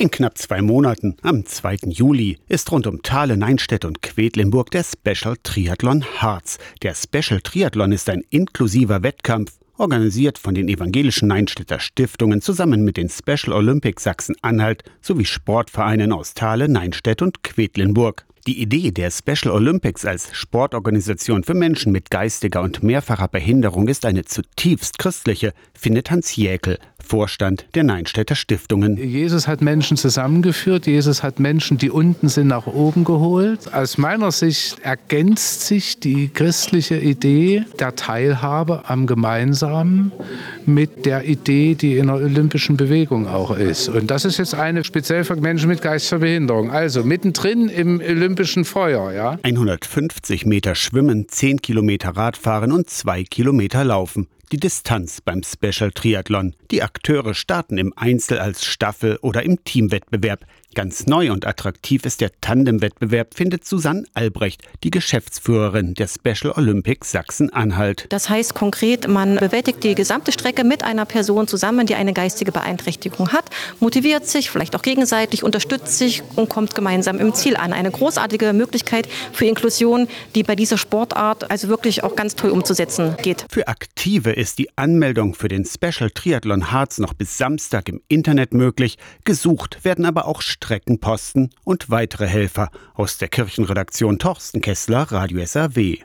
In knapp zwei Monaten, am 2. Juli, ist rund um Thale, Neinstedt und Quedlinburg der Special Triathlon Harz. Der Special Triathlon ist ein inklusiver Wettkampf, organisiert von den evangelischen Neinstädter Stiftungen zusammen mit den Special Olympics Sachsen-Anhalt sowie Sportvereinen aus Thale, Neinstedt und Quedlinburg. Die Idee der Special Olympics als Sportorganisation für Menschen mit geistiger und mehrfacher Behinderung ist eine zutiefst christliche, findet Hans Jäkel, Vorstand der Neinstädter Stiftungen. Jesus hat Menschen zusammengeführt, Jesus hat Menschen, die unten sind, nach oben geholt. Aus meiner Sicht ergänzt sich die christliche Idee der Teilhabe am Gemeinsamen mit der Idee, die in der olympischen Bewegung auch ist. Und das ist jetzt eine speziell für Menschen mit geistiger Behinderung. Also mittendrin im olympischen Feuer. Ja? 150 Meter Schwimmen, 10 Kilometer Radfahren und 2 Kilometer Laufen die Distanz beim Special Triathlon. Die Akteure starten im Einzel als Staffel oder im Teamwettbewerb. Ganz neu und attraktiv ist der Tandemwettbewerb, findet Susanne Albrecht, die Geschäftsführerin der Special Olympics Sachsen-Anhalt. Das heißt konkret, man bewältigt die gesamte Strecke mit einer Person zusammen, die eine geistige Beeinträchtigung hat, motiviert sich, vielleicht auch gegenseitig, unterstützt sich und kommt gemeinsam im Ziel an. Eine großartige Möglichkeit für Inklusion, die bei dieser Sportart also wirklich auch ganz toll umzusetzen geht. Für Aktive ist die Anmeldung für den Special Triathlon Harz noch bis Samstag im Internet möglich. Gesucht werden aber auch Streckenposten und weitere Helfer aus der Kirchenredaktion Torsten Kessler, Radio SAW.